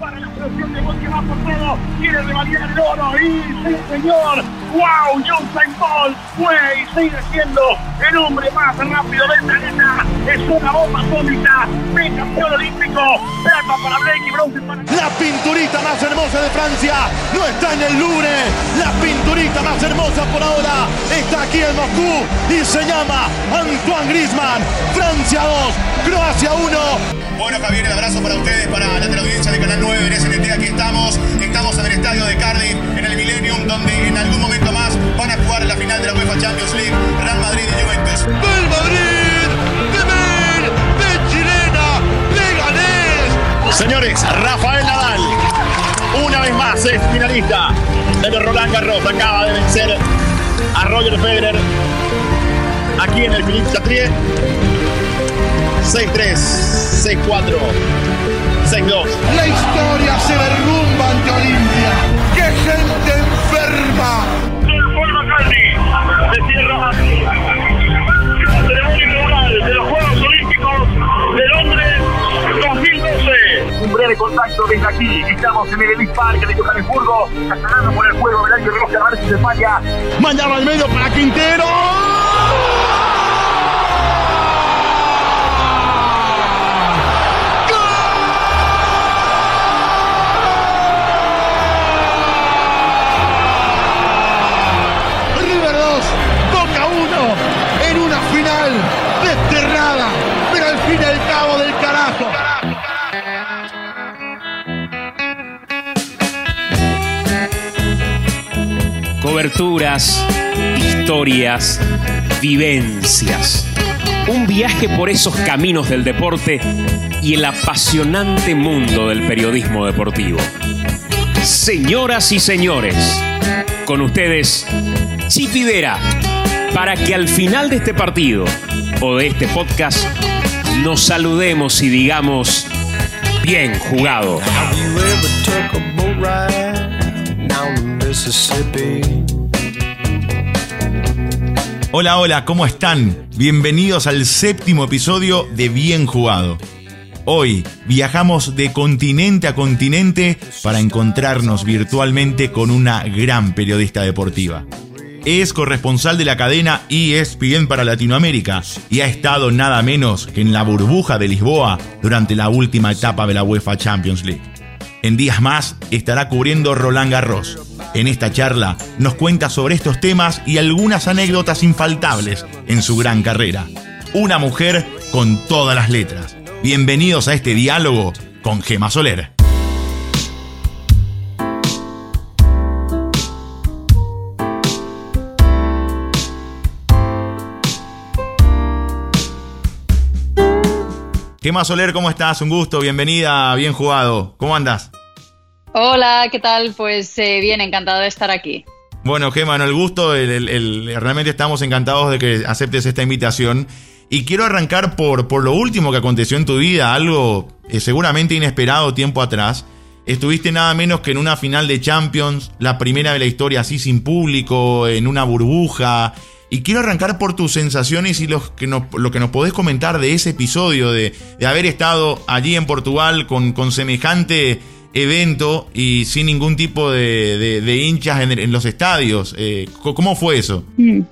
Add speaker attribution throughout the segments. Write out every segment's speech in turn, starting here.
Speaker 1: para la selección de gol que va por todo, quiere revalidar el oro. Y sí señor, wow, Usain Bolt fue y sigue siendo el hombre más rápido del planeta, es una bomba atómica, campeón olímpico, plata para Blake y bronce para...
Speaker 2: La pinturita más hermosa de Francia no está en el Louvre, la pinturita más hermosa por ahora está aquí en Moscú y se llama Antoine Griezmann, Francia 2, Croacia 1.
Speaker 3: Bueno, Javier, el abrazo para ustedes, para la teleaudiencia de Canal 9 en SNT. Aquí estamos, estamos en el estadio de Cardiff, en el Millennium, donde en algún momento más van a jugar la final de la UEFA Champions League, Real Madrid y Juventus.
Speaker 2: ¡Del Madrid! ¡De Mel! ¡De Chilena! ¡De
Speaker 4: Señores, Rafael Nadal, una vez más es finalista de Roland Garros. Acaba de vencer a Roger Federer aquí en el Philippe Chatrier 6-3, 6-4, 6-2.
Speaker 2: La historia se derrumba ante Olimpia. ¡Qué gente enferma!
Speaker 1: Paul McCartney se cierra la ceremonia inaugural de los Juegos Olímpicos de Londres 2012. Un breve contacto desde aquí. Estamos en el Park de Johannesburgo, ganando por el juego del año de de España.
Speaker 2: Mañana al medio para Quintero.
Speaker 5: Coberturas, historias, vivencias. Un viaje por esos caminos del deporte y el apasionante mundo del periodismo deportivo. Señoras y señores, con ustedes, Chipi Vera, para que al final de este partido o de este podcast nos saludemos y digamos, bien jugado.
Speaker 6: Hola, hola, ¿cómo están? Bienvenidos al séptimo episodio de Bien Jugado. Hoy viajamos de continente a continente para encontrarnos virtualmente con una gran periodista deportiva. Es corresponsal de la cadena ESPN para Latinoamérica y ha estado nada menos que en la burbuja de Lisboa durante la última etapa de la UEFA Champions League. En días más estará cubriendo Roland Garros. En esta charla nos cuenta sobre estos temas y algunas anécdotas infaltables en su gran carrera. Una mujer con todas las letras. Bienvenidos a este diálogo con Gema Soler. Gema Soler, ¿cómo estás? Un gusto, bienvenida, bien jugado. ¿Cómo andas?
Speaker 7: Hola, ¿qué tal? Pues eh, bien, encantado de estar aquí.
Speaker 6: Bueno, Gema, el gusto, realmente estamos encantados de que aceptes esta invitación. Y quiero arrancar por, por lo último que aconteció en tu vida, algo eh, seguramente inesperado tiempo atrás. Estuviste nada menos que en una final de Champions, la primera de la historia así sin público, en una burbuja. Y quiero arrancar por tus sensaciones y lo que nos, lo que nos podés comentar de ese episodio, de, de haber estado allí en Portugal con, con semejante evento y sin ningún tipo de, hinchas en, los estadios. Eh, ¿Cómo fue eso? Mm.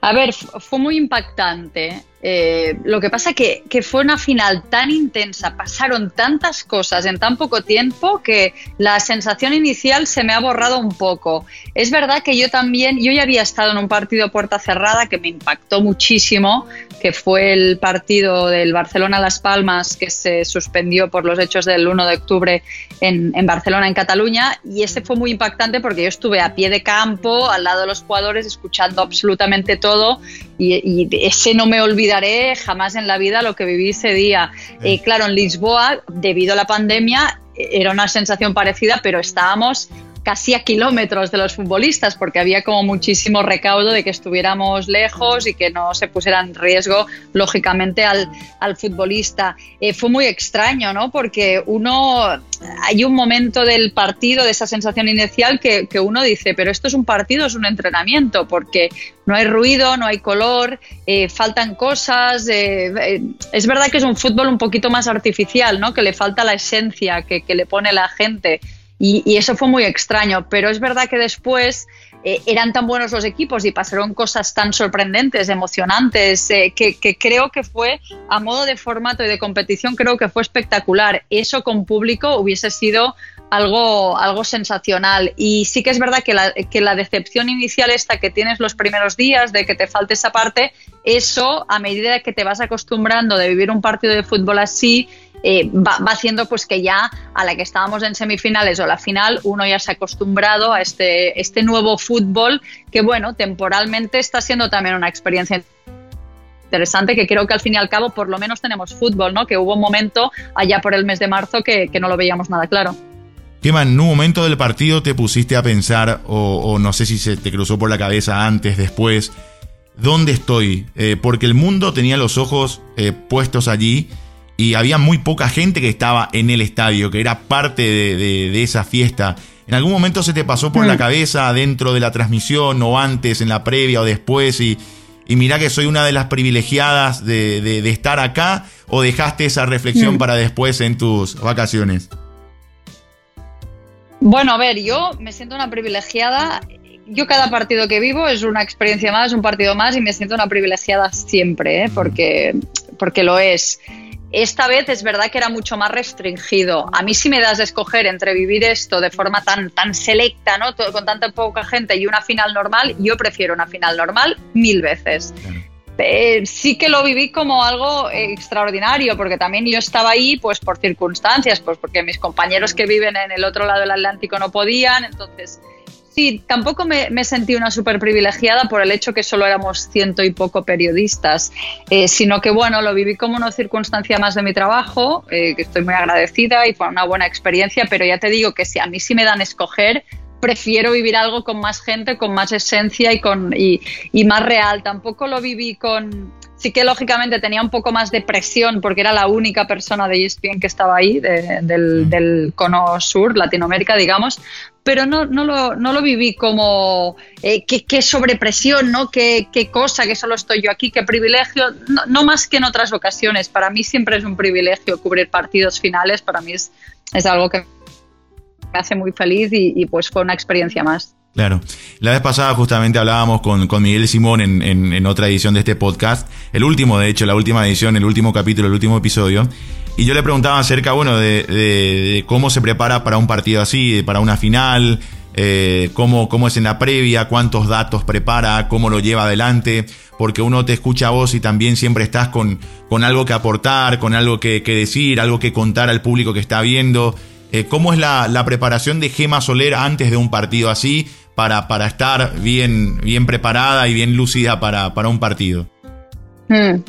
Speaker 7: A ver, fue muy impactante. Eh, lo que pasa que, que fue una final tan intensa, pasaron tantas cosas en tan poco tiempo que la sensación inicial se me ha borrado un poco. Es verdad que yo también, yo ya había estado en un partido puerta cerrada que me impactó muchísimo, que fue el partido del Barcelona-Las Palmas que se suspendió por los hechos del 1 de octubre en, en Barcelona, en Cataluña, y ese fue muy impactante porque yo estuve a pie de campo, al lado de los jugadores, escuchando absolutamente todo y, ese no me olvidaré jamás en la vida lo que viví ese día. Eh, claro, en Lisboa, debido a la pandemia, era una sensación parecida, pero estábamos casi a kilómetros de los futbolistas, porque había como muchísimo recaudo de que estuviéramos lejos y que no se pusiera en riesgo, lógicamente, al, al futbolista. Eh, fue muy extraño, ¿no? Porque uno, hay un momento del partido, de esa sensación inicial, que, que uno dice, pero esto es un partido, es un entrenamiento, porque no hay ruido, no hay color, eh, faltan cosas. Eh, es verdad que es un fútbol un poquito más artificial, ¿no? Que le falta la esencia que, que le pone la gente. Y, eso fue muy extraño, pero es verdad que después eh, eran tan buenos los equipos y pasaron cosas tan sorprendentes, emocionantes, eh, que, creo que fue, a modo de formato y de competición, creo que fue espectacular. Eso con público hubiese sido algo, algo sensacional. Y sí que es verdad que la, que la decepción inicial esta que tienes los primeros días, de que te falte esa parte, eso a medida que te vas acostumbrando de vivir un partido de fútbol así, eh, va, haciendo pues que ya a la que estábamos en semifinales o la final uno ya se ha acostumbrado a este, este nuevo fútbol que bueno, temporalmente está siendo también una experiencia interesante que creo que al fin y al cabo por lo menos tenemos fútbol, ¿no? Que hubo un momento allá por el mes de marzo que, no lo veíamos nada claro.
Speaker 6: Kema, en un momento del partido te pusiste a pensar, o, no sé si se te cruzó por la cabeza antes, después, ¿dónde estoy? Eh, porque el mundo tenía los ojos eh, puestos allí y había muy poca gente que estaba en el estadio, que era parte de, esa fiesta. ¿En algún momento se te pasó por la cabeza dentro de la transmisión o antes, en la previa o después? Y, y mirá que soy una de las privilegiadas de, estar acá o dejaste esa reflexión mm. para después en tus vacaciones?
Speaker 7: Bueno, a ver, yo me siento una privilegiada. Yo cada partido que vivo es una experiencia más, un partido más y me siento una privilegiada siempre, ¿eh? porque, porque lo es. Esta vez es verdad que era mucho más restringido. A mí si me das de escoger entre vivir esto de forma tan, tan selecta, ¿no? con tanta poca gente y una final normal, yo prefiero una final normal mil veces. Eh, sí que lo viví como algo extraordinario, porque también yo estaba ahí pues por circunstancias, pues porque mis compañeros que viven en el otro lado del Atlántico no podían, entonces Sí, tampoco me, sentí una súper privilegiada por el hecho que solo éramos ciento y poco periodistas, eh, sino que bueno, lo viví como una circunstancia más de mi trabajo, eh, que estoy muy agradecida y fue una buena experiencia, pero ya te digo que si a mí sí me dan escoger, prefiero vivir algo con más gente, con más esencia y, con, y, más real. Tampoco lo viví con... Sí que lógicamente tenía un poco más de presión porque era la única persona de ESPN que estaba ahí, del, del, cono sur, Latinoamérica, digamos, pero no, no, lo, no lo viví como eh, qué, sobrepresión, ¿no? Qué, qué, cosa, que solo estoy yo aquí, qué privilegio. No, más que en otras ocasiones. Para mí siempre es un privilegio cubrir partidos finales. Para mí es, es algo que me hace muy feliz y, pues fue una experiencia más.
Speaker 6: Claro. La vez pasada justamente hablábamos con, con Miguel Simón en, en, otra edición de este podcast, el último, de hecho, la última edición, el último capítulo, el último episodio, y yo le preguntaba acerca, bueno, de, cómo se prepara para un partido así, para una final, eh, cómo, cómo es en la previa, cuántos datos prepara, cómo lo lleva adelante, porque uno te escucha a vos y también siempre estás con, con algo que aportar, con algo que decir, algo que contar al público que está viendo. Eh, ¿Cómo es la, preparación de Gema Soler antes de un partido así para, para estar bien, bien preparada y bien lúcida para, un partido?
Speaker 7: Hmm.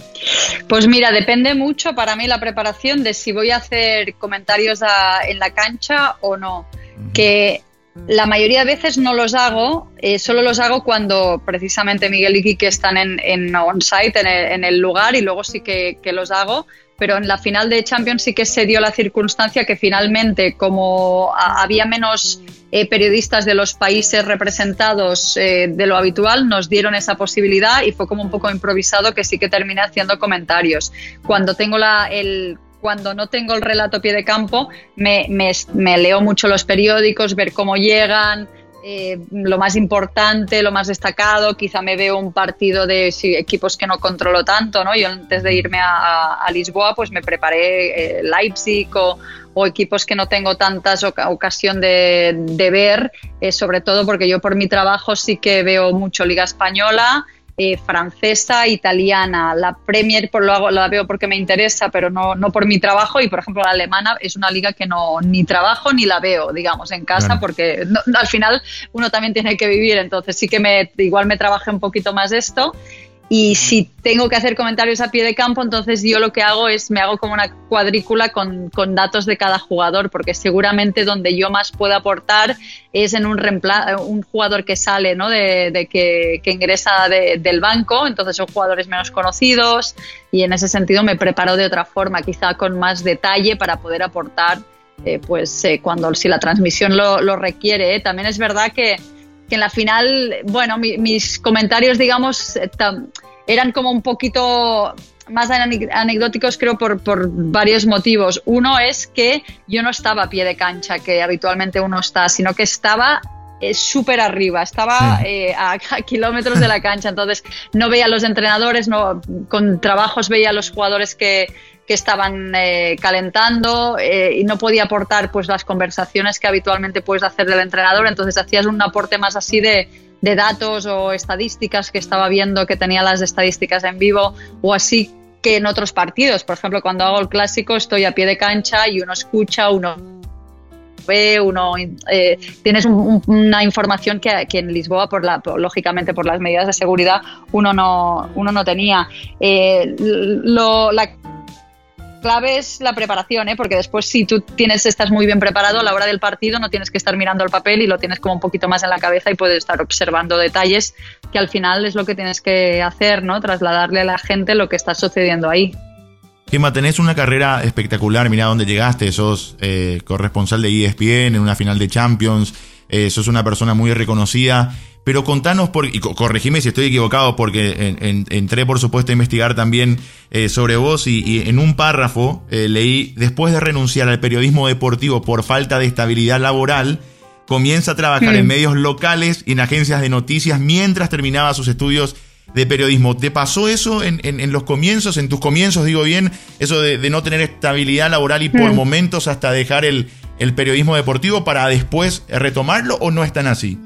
Speaker 7: Pues mira, depende mucho para mí la preparación de si voy a hacer comentarios en la cancha o no. Que la mayoría de veces no los hago, eh, solo los hago cuando precisamente Miguel y Kike están en, en on-site, en, el lugar, y luego sí que, que los hago pero en la final de Champions sí que se dio la circunstancia que finalmente, como había menos eh, periodistas de los países representados eh, de lo habitual, nos dieron esa posibilidad y fue como un poco improvisado que sí que terminé haciendo comentarios. Cuando tengo la, el cuando no tengo el relato pie de campo, me, me leo mucho los periódicos, ver cómo llegan, eh, lo más importante, lo más destacado, quizá me veo un partido de equipos que no controlo tanto, ¿no? Yo antes de irme a, Lisboa, pues me preparé eh, Leipzig o, equipos que no tengo tantas ocasión de, ver, eh, sobre todo porque yo por mi trabajo sí que veo mucho Liga Española, eh, francesa, italiana. La Premier por lo hago, la veo porque me interesa, pero no, no por mi trabajo. Y por ejemplo, la alemana es una liga que no ni trabajo ni la veo, digamos, en casa, porque al final uno también tiene que vivir. Entonces sí que me, igual me trabajé un poquito más esto. Y si tengo que hacer comentarios a pie de campo, entonces yo lo que hago es me hago como una cuadrícula con, con datos de cada jugador, porque seguramente donde yo más puedo aportar es en un, un jugador que sale, ¿no? de, que, que, ingresa del banco, entonces son jugadores menos conocidos y en ese sentido me preparo de otra forma, quizá con más detalle para poder aportar, eh, pues eh, cuando si la transmisión lo, lo requiere. ¿eh? También es verdad que que en la final, bueno, mis comentarios, digamos, eran como un poquito más anecdóticos, creo, por, por, varios motivos. Uno es que yo no estaba a pie de cancha, que habitualmente uno está, sino que estaba eh, súper arriba, estaba eh, a, kilómetros de la cancha, entonces no veía a los entrenadores, no, con trabajos veía a los jugadores que, que estaban eh, calentando eh, y no podía aportar pues las conversaciones que habitualmente puedes hacer del entrenador, entonces hacías un aporte más así de, de datos o estadísticas que estaba viendo que tenía las estadísticas en vivo o así que en otros partidos. Por ejemplo, cuando hago el clásico estoy a pie de cancha y uno escucha, uno ve, uno eh, tienes una información que, que, en Lisboa, por la, lógicamente por las medidas de seguridad, uno no, uno no tenía. Clave es la preparación, ¿eh? porque después si tú tienes, estás muy bien preparado a la hora del partido, no tienes que estar mirando el papel y lo tienes como un poquito más en la cabeza y puedes estar observando detalles que al final es lo que tienes que hacer, ¿no? Trasladarle a la gente lo que está sucediendo ahí.
Speaker 6: Gemma, tenés una carrera espectacular, mira dónde llegaste, sos eh, corresponsal de ESPN en una final de Champions, eh, sos una persona muy reconocida. Pero contanos, por, y corregime si estoy equivocado, porque entré por supuesto a investigar también eh, sobre vos y, en un párrafo eh, leí, después de renunciar al periodismo deportivo por falta de estabilidad laboral, comienza a trabajar en mm. medios locales y en agencias de noticias mientras terminaba sus estudios de periodismo. ¿Te pasó eso en, los comienzos, en tus comienzos, digo bien, eso de, no tener estabilidad laboral y por mm. momentos hasta dejar el, el periodismo deportivo para después retomarlo o no es tan así?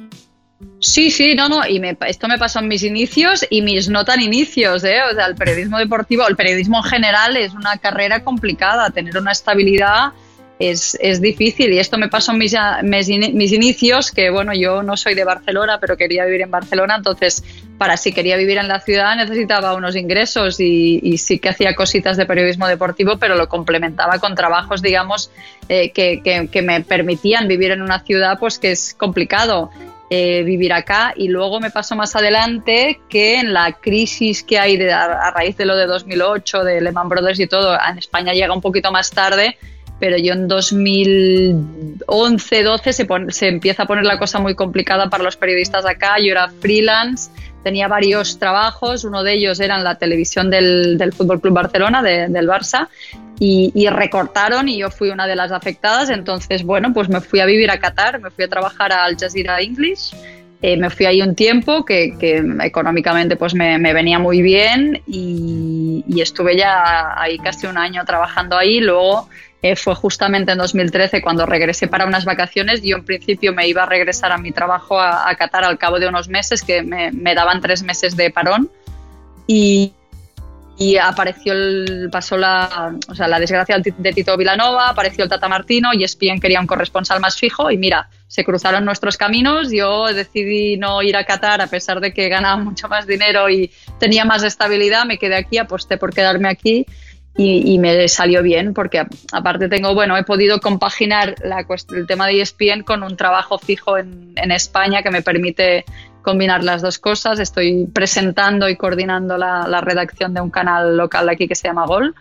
Speaker 7: Sí, sí, no, no, y esto me pasó en mis inicios y mis no tan inicios, ¿eh? O sea, el periodismo deportivo, el periodismo en general es una carrera complicada, tener una estabilidad es, es difícil y esto me pasó en mis, mis, inicios, que bueno, yo no soy de Barcelona, pero quería vivir en Barcelona, entonces para si quería vivir en la ciudad necesitaba unos ingresos y, y sí que hacía cositas de periodismo deportivo, pero lo complementaba con trabajos, digamos, eh, que, que, que me permitían vivir en una ciudad pues que es complicado. Eh, vivir acá y luego me pasó más adelante que en la crisis que hay de, a, raíz de lo de 2008, de Lehman Brothers y todo, en España llega un poquito más tarde, pero yo en 2011, 12 se, se empieza a poner la cosa muy complicada para los periodistas acá, yo era freelance tenía varios trabajos, uno de ellos era en la televisión del, del Fútbol Club Barcelona, del Barça, y, recortaron y yo fui una de las afectadas. Entonces, bueno, pues me fui a vivir a Qatar, me fui a trabajar a Al Jazeera English. Eh, me fui ahí un tiempo que, económicamente pues me, venía muy bien y, y, estuve ya ahí casi un año trabajando ahí. Luego eh, fue justamente en 2013 cuando regresé para unas vacaciones. Yo en principio me iba a regresar a mi trabajo a, a Qatar al cabo de unos meses, que me, me daban tres meses de parón. Y, y apareció el, pasó la, o sea, la desgracia de Tito Vilanova, apareció el Tata Martino y ESPN quería un corresponsal más fijo y mira, se cruzaron nuestros caminos, yo decidí no ir a Qatar a pesar de que ganaba mucho más dinero y tenía más estabilidad, me quedé aquí, aposté por quedarme aquí y, me salió bien porque aparte tengo, bueno, he podido compaginar el tema de ESPN con un trabajo fijo en, en España que me permite combinar las dos cosas. Estoy presentando y coordinando la, redacción de un canal local aquí que se llama Gol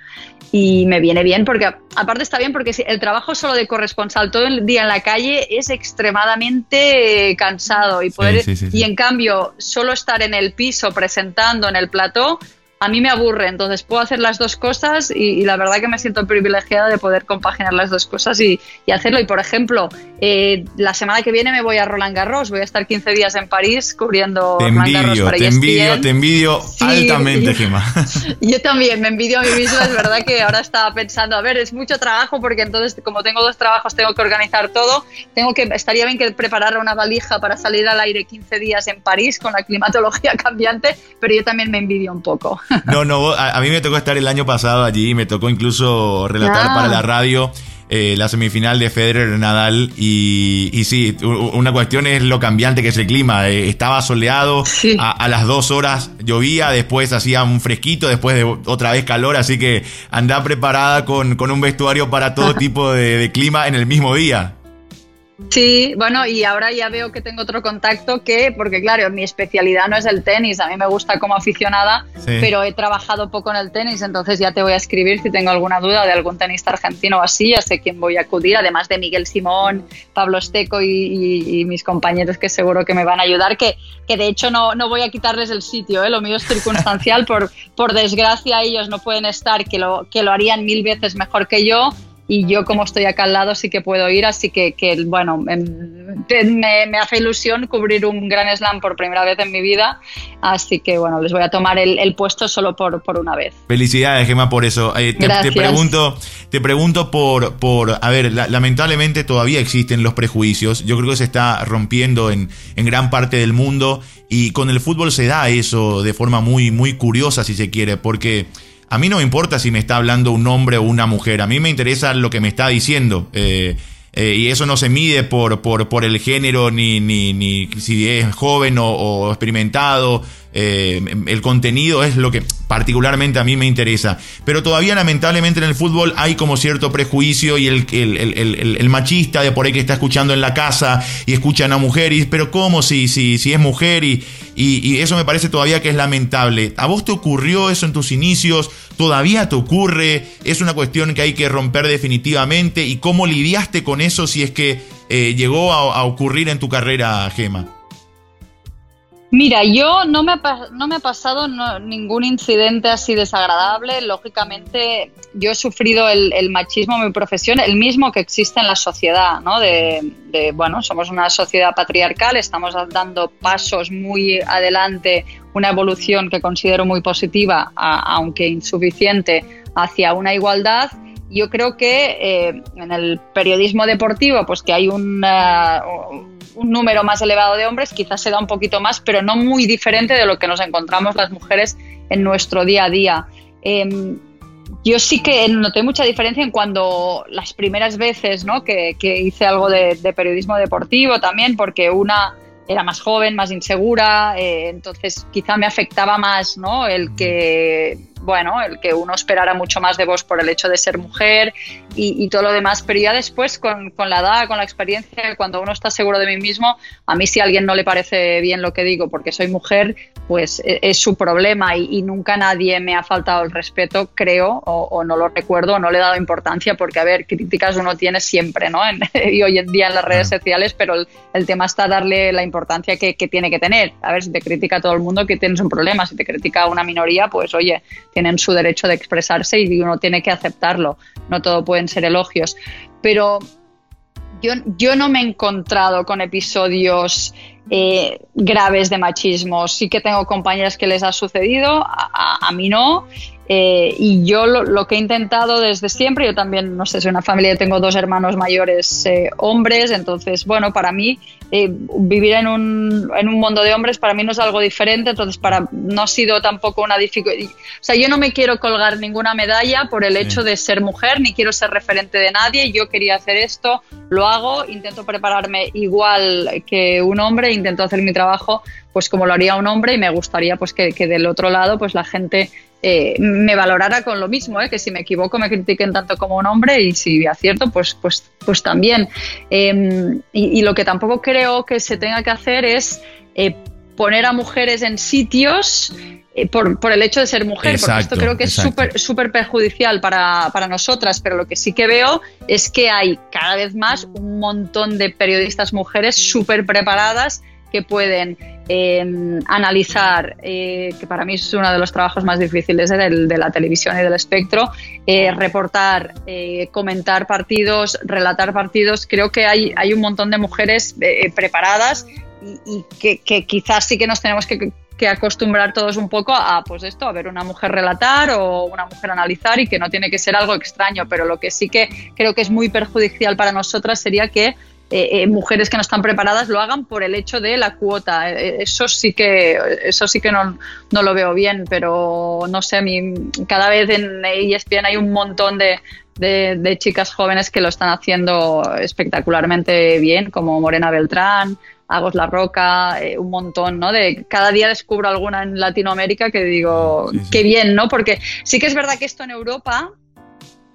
Speaker 7: y me viene bien porque aparte está bien porque el trabajo solo de corresponsal todo el día en la calle es extremadamente cansado y poder y en cambio solo estar en el piso presentando en el plató a mí me aburre, entonces puedo hacer las dos cosas y, la verdad que me siento privilegiada de poder compaginar las dos cosas y, hacerlo. Y por ejemplo, eh, la semana que viene me voy a Roland Garros, voy a estar 15 días en París cubriendo
Speaker 6: te
Speaker 7: Roland Garros
Speaker 6: para Te envidio, te envidio altamente, Gemma.
Speaker 7: Yo también me envidio a mí misma, es verdad que ahora estaba pensando, a ver, es mucho trabajo porque entonces como tengo dos trabajos tengo que organizar todo, tengo que estaría bien que preparara una valija para salir al aire 15 días en París con la climatología cambiante, pero yo también me envidio un poco.
Speaker 6: No, no, a, mí me tocó estar el año pasado allí, me tocó incluso relatar para la radio. eh, la semifinal de Federer-Nadal y, y, sí, una cuestión es lo cambiante que es el clima. Eh, estaba soleado, a, las dos horas llovía, después hacía un fresquito, después de otra vez calor, así que anda preparada con, con un vestuario para todo tipo de clima en el mismo día.
Speaker 7: Sí, bueno, y ahora ya veo que tengo otro contacto que, porque claro, mi especialidad no es el tenis, a mí me gusta como aficionada, pero he trabajado poco en el tenis, entonces ya te voy a escribir si tengo alguna duda de algún tenista argentino o así, ya sé quién voy a acudir, además de Miguel Simón, Pablo Esteco y, mis compañeros que seguro que me van a ayudar, que, que de hecho no, no voy a quitarles el sitio, ¿eh? lo mío es circunstancial, por, por desgracia ellos no pueden estar, que lo, que lo harían mil veces mejor que yo y yo como estoy acá al lado sí que puedo ir, así que, que bueno, em, me, me, hace ilusión cubrir un gran slam por primera vez en mi vida, así que bueno, les voy a tomar el, el puesto solo por, por, una vez.
Speaker 6: Felicidades, Gemma, por eso. Eh, te, te, pregunto, te pregunto por, por a ver, lamentablemente todavía existen los prejuicios, yo creo que se está rompiendo en, en gran parte del mundo y con el fútbol se da eso de forma muy, muy curiosa, si se quiere, porque... A mí no me importa si me está hablando un hombre o una mujer, a mí me interesa lo que me está diciendo. Eh, eh, y eso no se mide por, por, por el género, ni, ni, ni, si es joven o, experimentado. Eh, el contenido es lo que particularmente a mí me interesa. Pero todavía lamentablemente en el fútbol hay como cierto prejuicio y el, machista de por ahí que está escuchando en la casa y escucha a una mujer y pero ¿cómo si, si, si es mujer? Y, y, eso me parece todavía que es lamentable. ¿A vos te ocurrió eso en tus inicios? ¿Todavía te ocurre? ¿Es una cuestión que hay que romper definitivamente? ¿Y cómo lidiaste con eso si es que eh, llegó a, ocurrir en tu carrera, Gema?
Speaker 7: Mira, yo no me ha, no me ha pasado ningún incidente así desagradable. Lógicamente, yo he sufrido el, machismo en mi profesión, el mismo que existe en la sociedad, ¿no? De, de, bueno, somos una sociedad patriarcal, estamos dando pasos muy adelante, una evolución que considero muy positiva, aunque insuficiente, hacia una igualdad yo creo que eh, en el periodismo deportivo, pues que hay un, número más elevado de hombres, quizás se da un poquito más, pero no muy diferente de lo que nos encontramos las mujeres en nuestro día a día. Em, yo sí que noté mucha diferencia en cuando las primeras veces ¿no? que, hice algo de, periodismo deportivo también, porque una era más joven, más insegura, eh, entonces quizá me afectaba más ¿no? el que bueno, el que uno esperara mucho más de vos por el hecho de ser mujer y, todo lo demás, pero ya después con, la edad, con la experiencia, cuando uno está seguro de mí mismo, a mí si a alguien no le parece bien lo que digo porque soy mujer, pues e, es, su problema y, nunca nadie me ha faltado el respeto, creo, o, no lo recuerdo, o no le he dado importancia, porque a ver, críticas uno tiene siempre, ¿no? y hoy en día en las redes sociales, pero el, tema está darle la importancia que, que, tiene que tener. A ver, si te critica todo el mundo, que tienes un problema, si te critica una minoría, pues oye, tienen su derecho de expresarse y uno tiene que aceptarlo. No todo pueden ser elogios. Pero yo, yo no me he encontrado con episodios eh, graves de machismo. Sí que tengo compañeras que les ha sucedido, a mí no, eh, y yo lo, que he intentado desde siempre, yo también, no sé, soy una familia, tengo dos hermanos mayores eh, hombres, entonces, bueno, para mí eh, vivir en un, en un mundo de hombres para mí no es algo diferente, entonces para no ha sido tampoco una dificultad. O sea, yo no me quiero colgar ninguna medalla por el hecho de ser mujer, ni quiero ser referente de nadie, yo quería hacer esto, lo hago, intento prepararme igual que un hombre, intento hacer mi trabajo pues como lo haría un hombre y me gustaría pues que, que del otro lado pues la gente eh, me valorara con lo mismo, ¿eh? que si me equivoco me critiquen tanto como un hombre y si acierto, pues, pues, pues también. Em, y, lo que tampoco creo que se tenga que hacer es eh, poner a mujeres en sitios por, por, el hecho de ser mujer, porque esto creo que es súper súper perjudicial para, para, nosotras, pero lo que sí que veo es que hay cada vez más un montón de periodistas mujeres súper preparadas que pueden em, analizar, eh, que para mí es uno de los trabajos más difíciles de, la televisión y del espectro, eh, reportar, eh, comentar partidos, relatar partidos. Creo que hay, un montón de mujeres preparadas y, que, quizás sí que nos tenemos que, que acostumbrar todos un poco a pues esto, a ver una mujer relatar o una mujer analizar y que no tiene que ser algo extraño, pero lo que sí que creo que es muy perjudicial para nosotras sería que eh, eh, mujeres que no están preparadas lo hagan por el hecho de la cuota. Eh, eso sí que, eso sí que no, lo veo bien, pero no sé, a mí cada vez en ESPN hay un montón de, de, de chicas jóvenes que lo están haciendo espectacularmente bien, como Morena Beltrán, Agos La Roca, eh, un montón, ¿no? De cada día descubro alguna en Latinoamérica que digo,
Speaker 6: Sí, sí.
Speaker 7: qué bien, ¿no? Porque sí que es verdad que esto en Europa,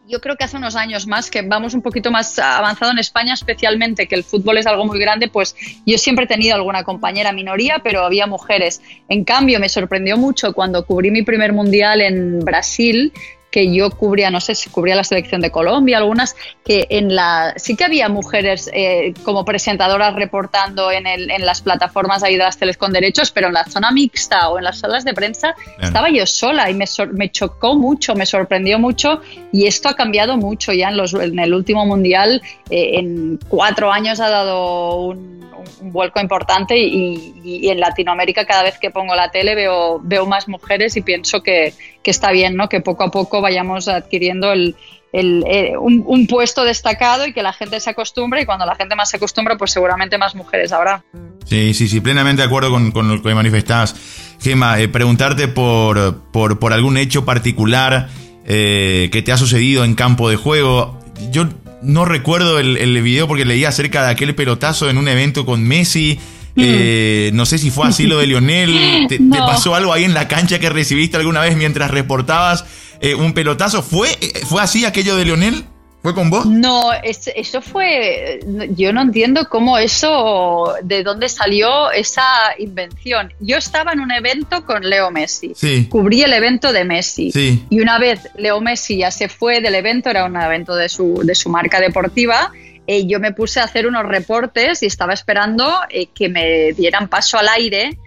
Speaker 7: yo creo que hace unos años más, que vamos un poquito más avanzado en España, especialmente que el fútbol es algo muy grande, pues yo siempre he tenido alguna compañera minoría, pero había mujeres. En cambio, me sorprendió mucho cuando cubrí mi primer mundial en Brasil que yo cubría, no sé si cubría la selección de Colombia, algunas, que en la sí que había mujeres eh, como presentadoras reportando en, el, en las plataformas ahí de las teles con derechos, pero en la zona mixta o en las salas de prensa
Speaker 6: Claro.
Speaker 7: estaba yo sola y me, sor- me chocó mucho, me sorprendió mucho y esto ha cambiado mucho ya en, los, en el último mundial. eh, en cuatro años ha dado un, un- un vuelco importante y, y- y en Latinoamérica cada vez que pongo la tele veo, veo más mujeres y pienso que, que está bien, ¿no? que poco a poco vayamos adquiriendo el, el, eh, un, un puesto destacado y que la gente se acostumbre y cuando la gente más se acostumbra pues seguramente más mujeres habrá.
Speaker 6: Sí, sí, sí, plenamente de acuerdo con, con lo que manifestás. Gema, eh, preguntarte por, por, por algún hecho particular eh, que te ha sucedido en campo de juego. Yo no recuerdo el, el video porque leí acerca de aquel pelotazo en un evento con Messi. Eh, no sé si fue así lo de Lionel. ¿Te, pasó algo ahí en la cancha que recibiste alguna vez mientras reportabas eh, un pelotazo? ¿Fue, eh, ¿Fue así aquello de Lionel? ¿Fue con vos?
Speaker 7: No, es- eso fue. Yo no entiendo cómo eso. de dónde salió esa invención. Yo estaba en un evento con Leo Messi.
Speaker 6: Sí.
Speaker 7: Cubrí el evento de Messi.
Speaker 6: Sí.
Speaker 7: Y una vez Leo Messi ya se fue del evento, era un evento de su, de su marca deportiva. eh, yo me puse a hacer unos reportes y estaba esperando eh, que me dieran paso al aire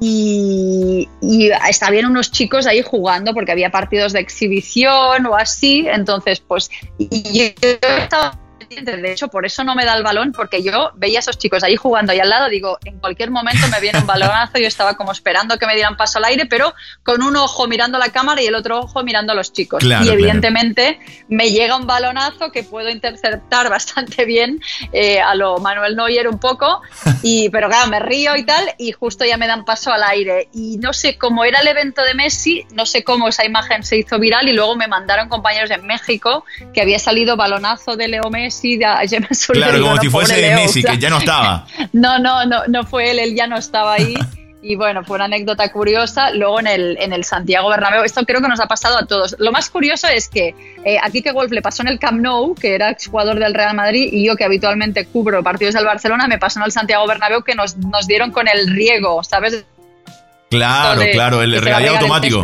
Speaker 7: y, y estaban unos chicos ahí jugando porque había partidos de exhibición o así, entonces pues y yo estaba de hecho por eso no me da el balón porque yo veía a esos chicos ahí jugando y al lado digo, en cualquier momento me viene un balonazo, yo estaba como esperando que me dieran paso al aire, pero con un ojo mirando la cámara y el otro ojo mirando a los chicos.
Speaker 6: Claro,
Speaker 7: y
Speaker 6: claro.
Speaker 7: evidentemente me llega un balonazo que puedo interceptar bastante bien eh, a lo Manuel Neuer un poco, y, pero claro, me río y tal, y justo ya me dan paso al aire. Y no sé cómo era el evento de Messi, no sé cómo esa imagen se hizo viral y luego me mandaron compañeros en México que había salido balonazo de Leo Messi,
Speaker 6: Claro, como si fuese de Messi,
Speaker 7: o sea,
Speaker 6: que ya no estaba.
Speaker 7: no, no, no, no fue él, él ya no estaba ahí. Y bueno, fue una anécdota curiosa. Luego en el, en el Santiago Bernabéu, esto creo que nos ha pasado a todos. Lo más curioso es que eh, a Kike Wolf le pasó en el Camp Nou, que era exjugador del Real Madrid, y yo que habitualmente cubro partidos del Barcelona, me pasó en el Santiago Bernabéu que nos, nos dieron con el riego, ¿sabes?
Speaker 6: Claro,
Speaker 7: de-
Speaker 6: claro, el regadío automático.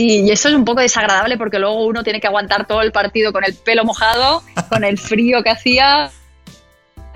Speaker 7: Sí, y eso es un poco desagradable porque luego uno tiene que aguantar todo el partido con el pelo mojado, con el frío que hacía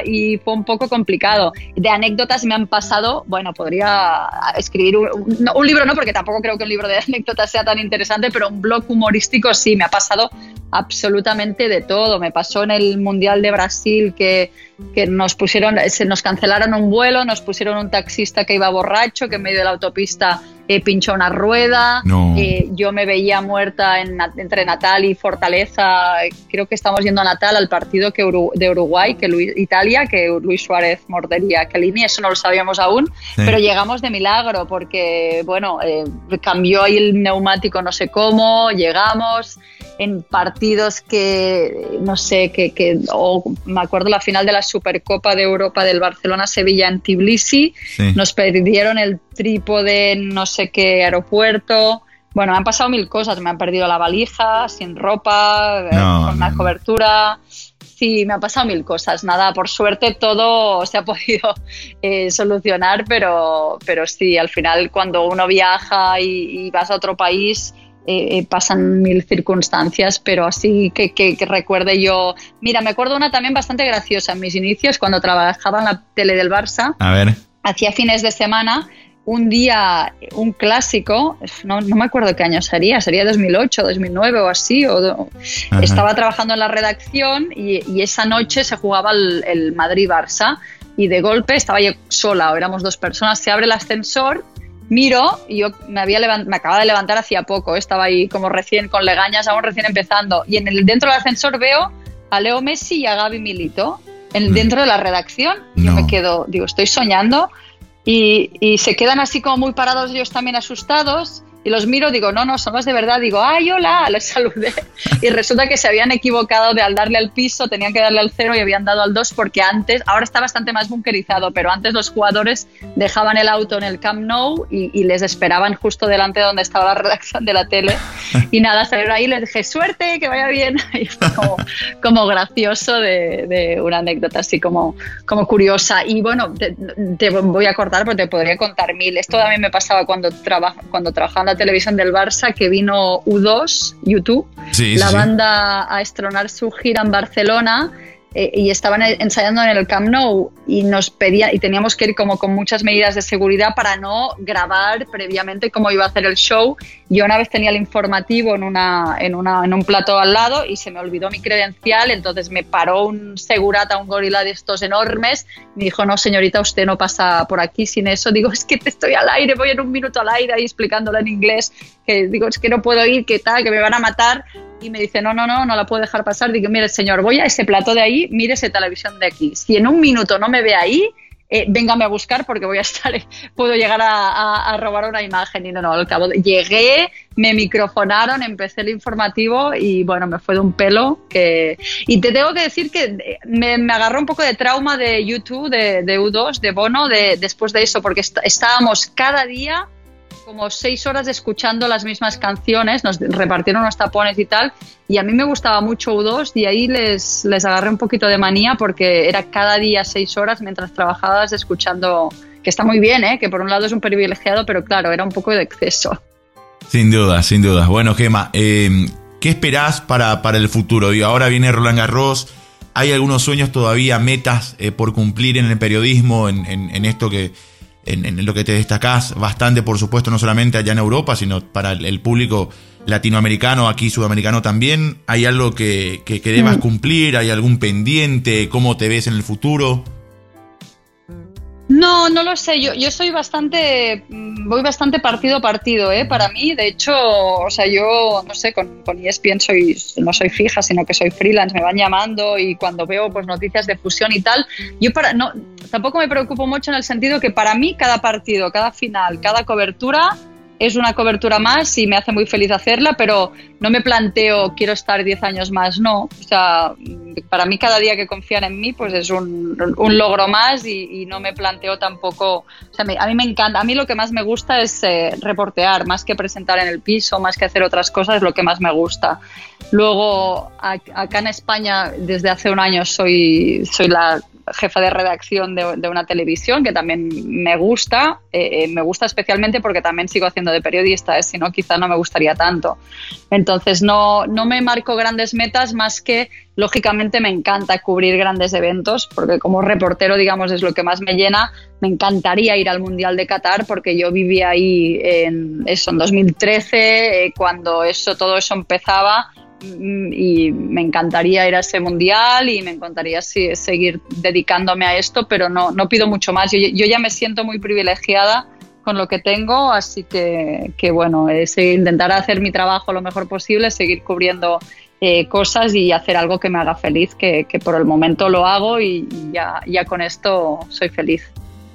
Speaker 7: y fue un poco complicado. De anécdotas me han pasado, bueno, podría escribir un libro, no, porque tampoco creo que un libro de anécdotas sea tan interesante, pero un blog humorístico sí, me ha pasado absolutamente de todo. Me pasó en el Mundial de Brasil que, que nos pusieron, se nos cancelaron un vuelo, nos pusieron un taxista que iba borracho, que en medio de la autopista eh, pinchó una rueda.
Speaker 6: No.
Speaker 7: Eh, yo me veía muerta en entre Natal y Fortaleza. Creo que estamos yendo a Natal al partido que Uru- de Uruguay, que Luis- Italia, que Luis Suárez mordería a Chiellini. Eso no lo sabíamos aún,
Speaker 6: Sí.
Speaker 7: pero llegamos de milagro porque, bueno, eh, cambió ahí el neumático no sé cómo, llegamos en partidos que, no sé, que, que o me acuerdo la final de la Supercopa de Europa del Barcelona-Sevilla en Tbilisi,
Speaker 6: Sí.
Speaker 7: nos perdieron el trípode no sé qué aeropuerto. Bueno, me han pasado mil cosas. Me han perdido la valija, sin ropa, eh,
Speaker 6: No,
Speaker 7: con
Speaker 6: no.
Speaker 7: cobertura. Sí, me han pasado mil cosas. Nada, por suerte todo se ha podido eh, solucionar, pero, pero sí, al final cuando uno viaja y, y vas a otro país, eh, eh, pasan mil circunstancias, pero así que, que, que recuerde yo. Mira, me acuerdo una también bastante graciosa en mis inicios, cuando trabajaba en la tele del Barça
Speaker 6: A ver.
Speaker 7: hacía fines de semana, un día, un clásico, no, no me acuerdo qué año sería, sería 2008, 2009 o así, o do-
Speaker 6: Ajá.
Speaker 7: estaba trabajando en la redacción y, y esa noche se jugaba el, el Madrid-Barça y de golpe estaba yo sola, o éramos dos personas, se abre el ascensor, miro y yo me, había me acababa de levantar hacía poco, estaba ahí como recién con legañas, aún recién empezando, y en el, dentro del ascensor veo a Leo Messi y a Gaby Milito en,
Speaker 6: Mm.
Speaker 7: dentro de la redacción. y Yo
Speaker 6: No.
Speaker 7: me quedo, digo, estoy soñando. Y, y se quedan así como muy parados ellos también asustados. Y los miro, digo, no, no, son los de verdad. Digo, ay, hola, les saludé. Y resulta que se habían equivocado de al darle al piso, tenían que darle al cero y habían dado al dos porque antes, ahora está bastante más bunkerizado, pero antes los jugadores dejaban el auto en el Camp Nou y, les esperaban justo delante de donde estaba la redacción de la tele. Y nada, salieron ahí y les dije, suerte, que vaya bien. Y fue como, gracioso de, una anécdota así como, como curiosa. Y bueno, te, voy a cortar porque te podría contar mil. Esto también me pasaba cuando, traba, cuando trabajaba televisión del Barça que vino U2, YouTube, la banda a estronar su gira en Barcelona eh, y estaban ensayando en el Camp Nou y nos pedía y teníamos que ir como con muchas medidas de seguridad para no grabar previamente cómo iba a hacer el show. Yo una vez tenía el informativo en, una, en, una, en un plato al lado y se me olvidó mi credencial, entonces me paró un segurata, un gorila de estos enormes, me dijo, no señorita, usted no pasa por aquí sin eso. Digo, es que te estoy al aire, voy en un minuto al aire ahí explicándolo en inglés, que digo, es que no puedo ir, que tal, que me van a matar y me dice, no, no, no, no la puedo dejar pasar. Digo, mire, señor, voy a ese plato de ahí, mire esa televisión de aquí. Si en un minuto no me ve ahí, eh, véngame a buscar porque voy a estar, puedo llegar a, robar una imagen. Y no, no, al cabo llegué, me microfonaron, empecé el informativo y bueno, me fue de un pelo. que Y te tengo que decir que eh, me, agarró un poco de trauma de YouTube, de, de U2, de Bono, de, después de eso, porque estábamos cada día como seis horas escuchando las mismas canciones, nos repartieron unos tapones y tal, y a mí me gustaba mucho U2 y ahí les, les agarré un poquito de manía porque era cada día seis horas mientras trabajabas escuchando, que está muy bien, ¿eh? que por un lado es un privilegiado, pero claro, era un poco de exceso.
Speaker 6: Sin duda, sin duda. Bueno, Gema, eh, ¿qué esperás para, para el futuro? Digo, ahora viene Roland Garros, hay algunos sueños todavía, metas eh, por cumplir en el periodismo, en, en esto que en, lo que te destacás bastante, por supuesto, no solamente allá en Europa, sino para el, público latinoamericano, aquí sudamericano también. ¿Hay algo que, que, debas mm. cumplir? ¿Hay algún pendiente? ¿Cómo te ves en el futuro?
Speaker 7: No, no lo sé. Yo, yo soy bastante, mm, voy bastante partido a partido, ¿eh? Para mí, de hecho, o sea, yo, no sé, con, con ESPN soy, no soy fija, sino que soy freelance, me van llamando y cuando veo pues noticias de fusión y tal, yo para, no, tampoco me preocupo mucho en el sentido que para mí cada partido, cada final, cada cobertura es una cobertura más y me hace muy feliz hacerla, pero no me planteo quiero estar 10 años más, no. O sea, para mí cada día que confían en mí pues es un, logro más y, no me planteo tampoco, o sea, a mí me encanta, a mí lo que más me gusta es eh, reportear, más que presentar en el piso, más que hacer otras cosas, es lo que más me gusta. Luego, acá en España, desde hace un año soy, soy la jefa de redacción de, una televisión, que también me gusta, eh, eh, me gusta especialmente porque también sigo haciendo de periodista, ¿eh? si no quizá no me gustaría tanto. Entonces no, no me marco grandes metas más que, lógicamente me encanta cubrir grandes eventos, porque como reportero, digamos, es lo que más me llena. Me encantaría ir al Mundial de Qatar porque yo vivía ahí en, eso, en 2013, cuando eso, todo eso empezaba y me encantaría ir a ese mundial y me encantaría seguir dedicándome a esto, pero no, no pido mucho más. Yo, ya me siento muy privilegiada con lo que tengo, así que, que bueno, es intentar hacer mi trabajo lo mejor posible, seguir cubriendo eh, cosas y hacer algo que me haga feliz, que, que por el momento lo hago y ya, ya con esto soy feliz.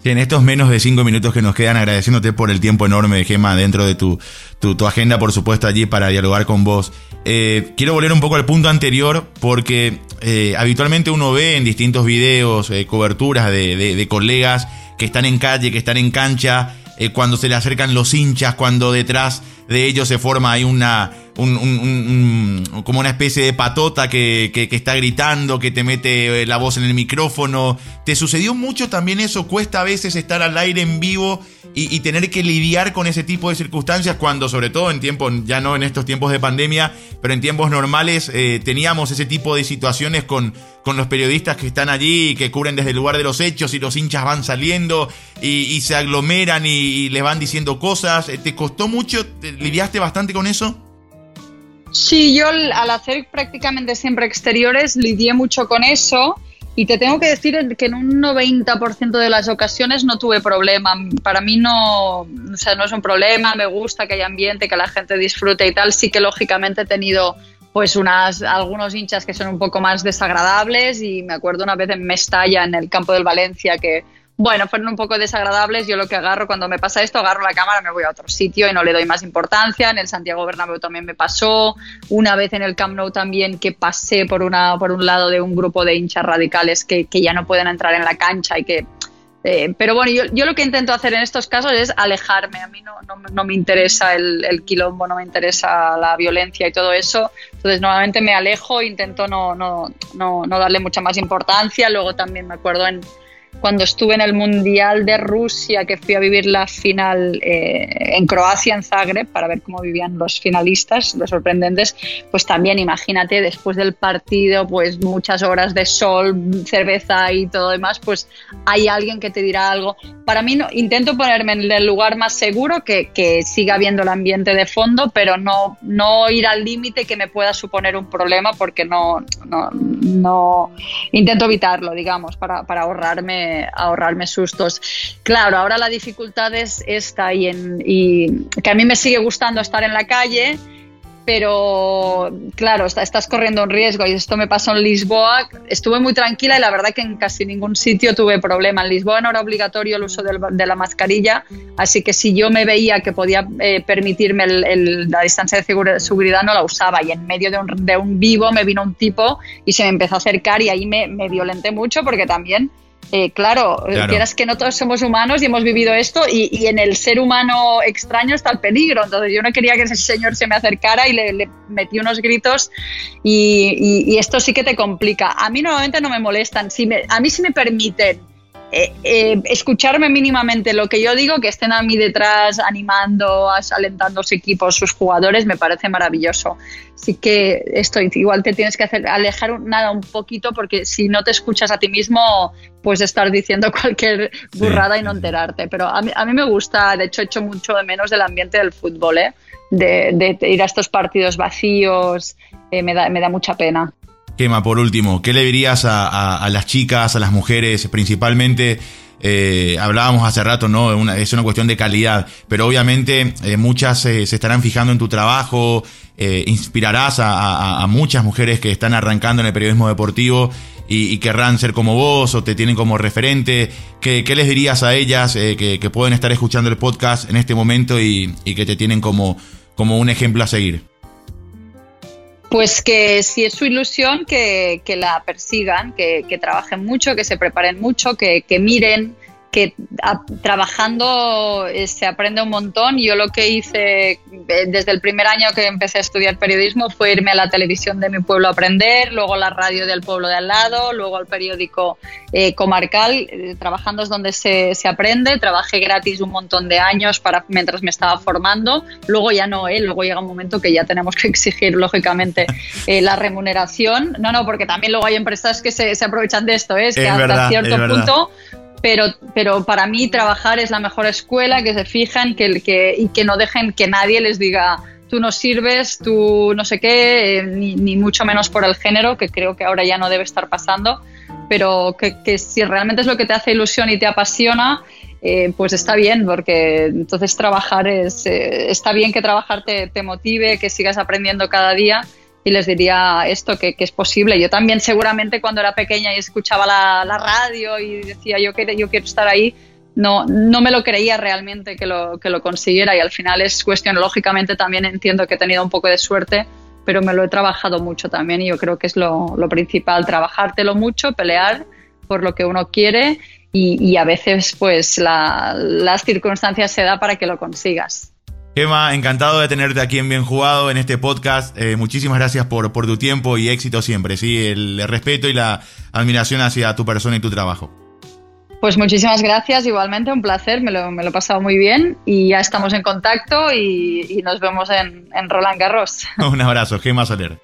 Speaker 6: En estos menos de cinco minutos que nos quedan, agradeciéndote por el tiempo enorme, Gema, dentro de tu, tu, agenda, por supuesto, allí para dialogar con vos. Eh, quiero volver un poco al punto anterior, porque eh, habitualmente uno ve en distintos videos, eh, coberturas de, de, colegas que están en calle, que están en cancha, cuando se le acercan los hinchas, cuando detrás de ellos se forma ahí una, como una especie de patota que, está gritando, que te mete eh, la voz en el micrófono. ¿Te sucedió mucho también eso? ¿Cuesta a veces estar al aire en vivo y, tener que lidiar con ese tipo de circunstancias cuando, sobre todo en tiempos, ya no en estos tiempos de pandemia, pero en tiempos normales, eh, teníamos ese tipo de situaciones con, con los periodistas que están allí, que cubren desde el lugar de los hechos y los hinchas van saliendo y, se aglomeran y, y, les van diciendo cosas? ¿Te costó mucho? ¿Lidiaste bastante con eso?
Speaker 7: Sí, yo al hacer prácticamente siempre exteriores lidié mucho con eso y te tengo que decir que en un 90% de las ocasiones no tuve problema. Para mí no, o sea, no es un problema, me gusta que haya ambiente, que la gente disfrute y tal. Sí que lógicamente he tenido pues unas, algunos hinchas que son un poco más desagradables y me acuerdo una vez en Mestalla, en el campo del Valencia, que bueno, fueron un poco desagradables. Yo lo que agarro cuando me pasa esto, agarro la cámara, me voy a otro sitio y no le doy más importancia. En el Santiago Bernabéu también me pasó. Una vez en el Camp Nou también que pasé por, una, por un lado de un grupo de hinchas radicales que, que ya no pueden entrar en la cancha y que eh, pero bueno, yo, yo, lo que intento hacer en estos casos es alejarme. A mí no, no, no me interesa el, el, quilombo, no me interesa la violencia y todo eso. Entonces, normalmente me alejo, intento no, no, no, no darle mucha más importancia. Luego también me acuerdo en, cuando estuve en el Mundial de Rusia, que fui a vivir la final eh, en Croacia, en Zagreb, para ver cómo vivían los finalistas, los sorprendentes, pues también imagínate, después del partido, pues muchas horas de sol, cerveza y todo demás, pues hay alguien que te dirá algo. Para mí, no, intento ponerme en el lugar más seguro, que, que siga habiendo el ambiente de fondo, pero no, no ir al límite que me pueda suponer un problema, porque no, no, no intento evitarlo, digamos, para, para ahorrarme ahorrarme sustos. Claro, ahora la dificultad es esta y, en, y que a mí me sigue gustando estar en la calle, pero claro, estás corriendo un riesgo y esto me pasó en Lisboa. Estuve muy tranquila y la verdad que en casi ningún sitio tuve problema. En Lisboa no era obligatorio el uso de la mascarilla, así que si yo me veía que podía eh, permitirme la distancia de seguridad no la usaba y en medio de un, vivo me vino un tipo y se me empezó a acercar y ahí me violenté mucho porque también eh, claro, eh, claro, quieras que no todos somos humanos y hemos vivido esto y, y, en el ser humano extraño está el peligro. Entonces yo no quería que ese señor se me acercara y le, le metí unos gritos y, y, y, esto sí que te complica. A mí normalmente no me molestan. Si me, a mí sí me permiten eh, eh, escucharme mínimamente lo que yo digo, que estén a mí detrás animando, alentando a sus equipos, sus jugadores, me parece maravilloso. Así que esto igual te tienes que hacer alejar nada un poquito porque si no te escuchas a ti mismo puedes estar diciendo cualquier burrada sí. y no enterarte. Pero a mí, a mí, me gusta, de hecho echo mucho de menos del ambiente del fútbol, ¿eh? de, de, ir a estos partidos vacíos, eh, me, da, me da mucha pena.
Speaker 6: Quema, por último, ¿qué le dirías a, las chicas, a las mujeres, principalmente? Eh, hablábamos hace rato, ¿no? Es una cuestión de calidad, pero obviamente eh, muchas eh, se estarán fijando en tu trabajo, inspirarás a, muchas mujeres que están arrancando en el periodismo deportivo y, querrán ser como vos o te tienen como referente. ¿Qué, les dirías a ellas que, pueden estar escuchando el podcast en este momento y, que te tienen como un ejemplo a seguir?
Speaker 7: Pues que si es su ilusión, que, que la persigan, que, que, trabajen mucho, que se preparen mucho, que, que miren, que a, trabajando eh, se aprende un montón. Yo lo que hice eh, desde el primer año que empecé a estudiar periodismo fue irme a la televisión de mi pueblo a aprender, luego a la radio del pueblo de al lado, luego al periódico eh, comarcal. Trabajando es donde se, se, aprende. Trabajé gratis un montón de años para, mientras me estaba formando. Luego ya no, ¿eh? luego llega un momento que ya tenemos que exigir, lógicamente, la remuneración. No, no, porque también luego hay empresas que se, se aprovechan de esto, es que hasta verdad, cierto punto pero, pero para mí trabajar es la mejor escuela, que se fijan que, que, y que no dejen que nadie les diga tú no sirves, tú no sé qué, eh, ni, ni, mucho menos por el género, que creo que ahora ya no debe estar pasando, pero que, que si realmente es lo que te hace ilusión y te apasiona, eh, pues está bien, porque entonces trabajar es, eh, está bien que trabajar te, te motive, que sigas aprendiendo cada día y les diría esto, que, que, es posible. Yo también seguramente cuando era pequeña y escuchaba la, la radio y decía yo, que, yo quiero estar ahí, no, no me lo creía realmente que lo, que lo consiguiera y al final es cuestión, lógicamente también entiendo que he tenido un poco de suerte, pero me lo he trabajado mucho también y yo creo que es lo, lo principal, trabajártelo mucho, pelear por lo que uno quiere y, y a veces pues la, las circunstancias se da para que lo consigas.
Speaker 6: Gemma, encantado de tenerte aquí en Bien Jugado, en este podcast. Eh, muchísimas gracias por, por, tu tiempo y éxito siempre, ¿sí? El, el, respeto y la admiración hacia tu persona y tu trabajo.
Speaker 7: Pues muchísimas gracias, igualmente, un placer, me lo, me lo he pasado muy bien y ya estamos en contacto y, y nos vemos en, en Roland Garros.
Speaker 6: Un abrazo, Gemma Soler.